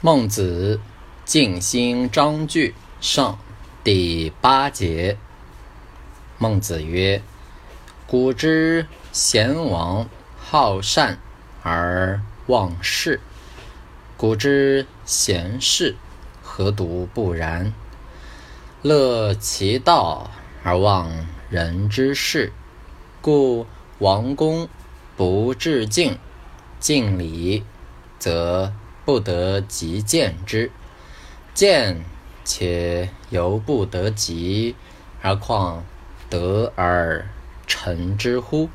孟子尽心章句上第八节。孟子曰：“古之贤王好善而忘事，古之贤士何独不然？乐其道而忘人之事，故王公不至敬，敬礼则。”不得即见之，见且犹不得及，而况得而成之乎？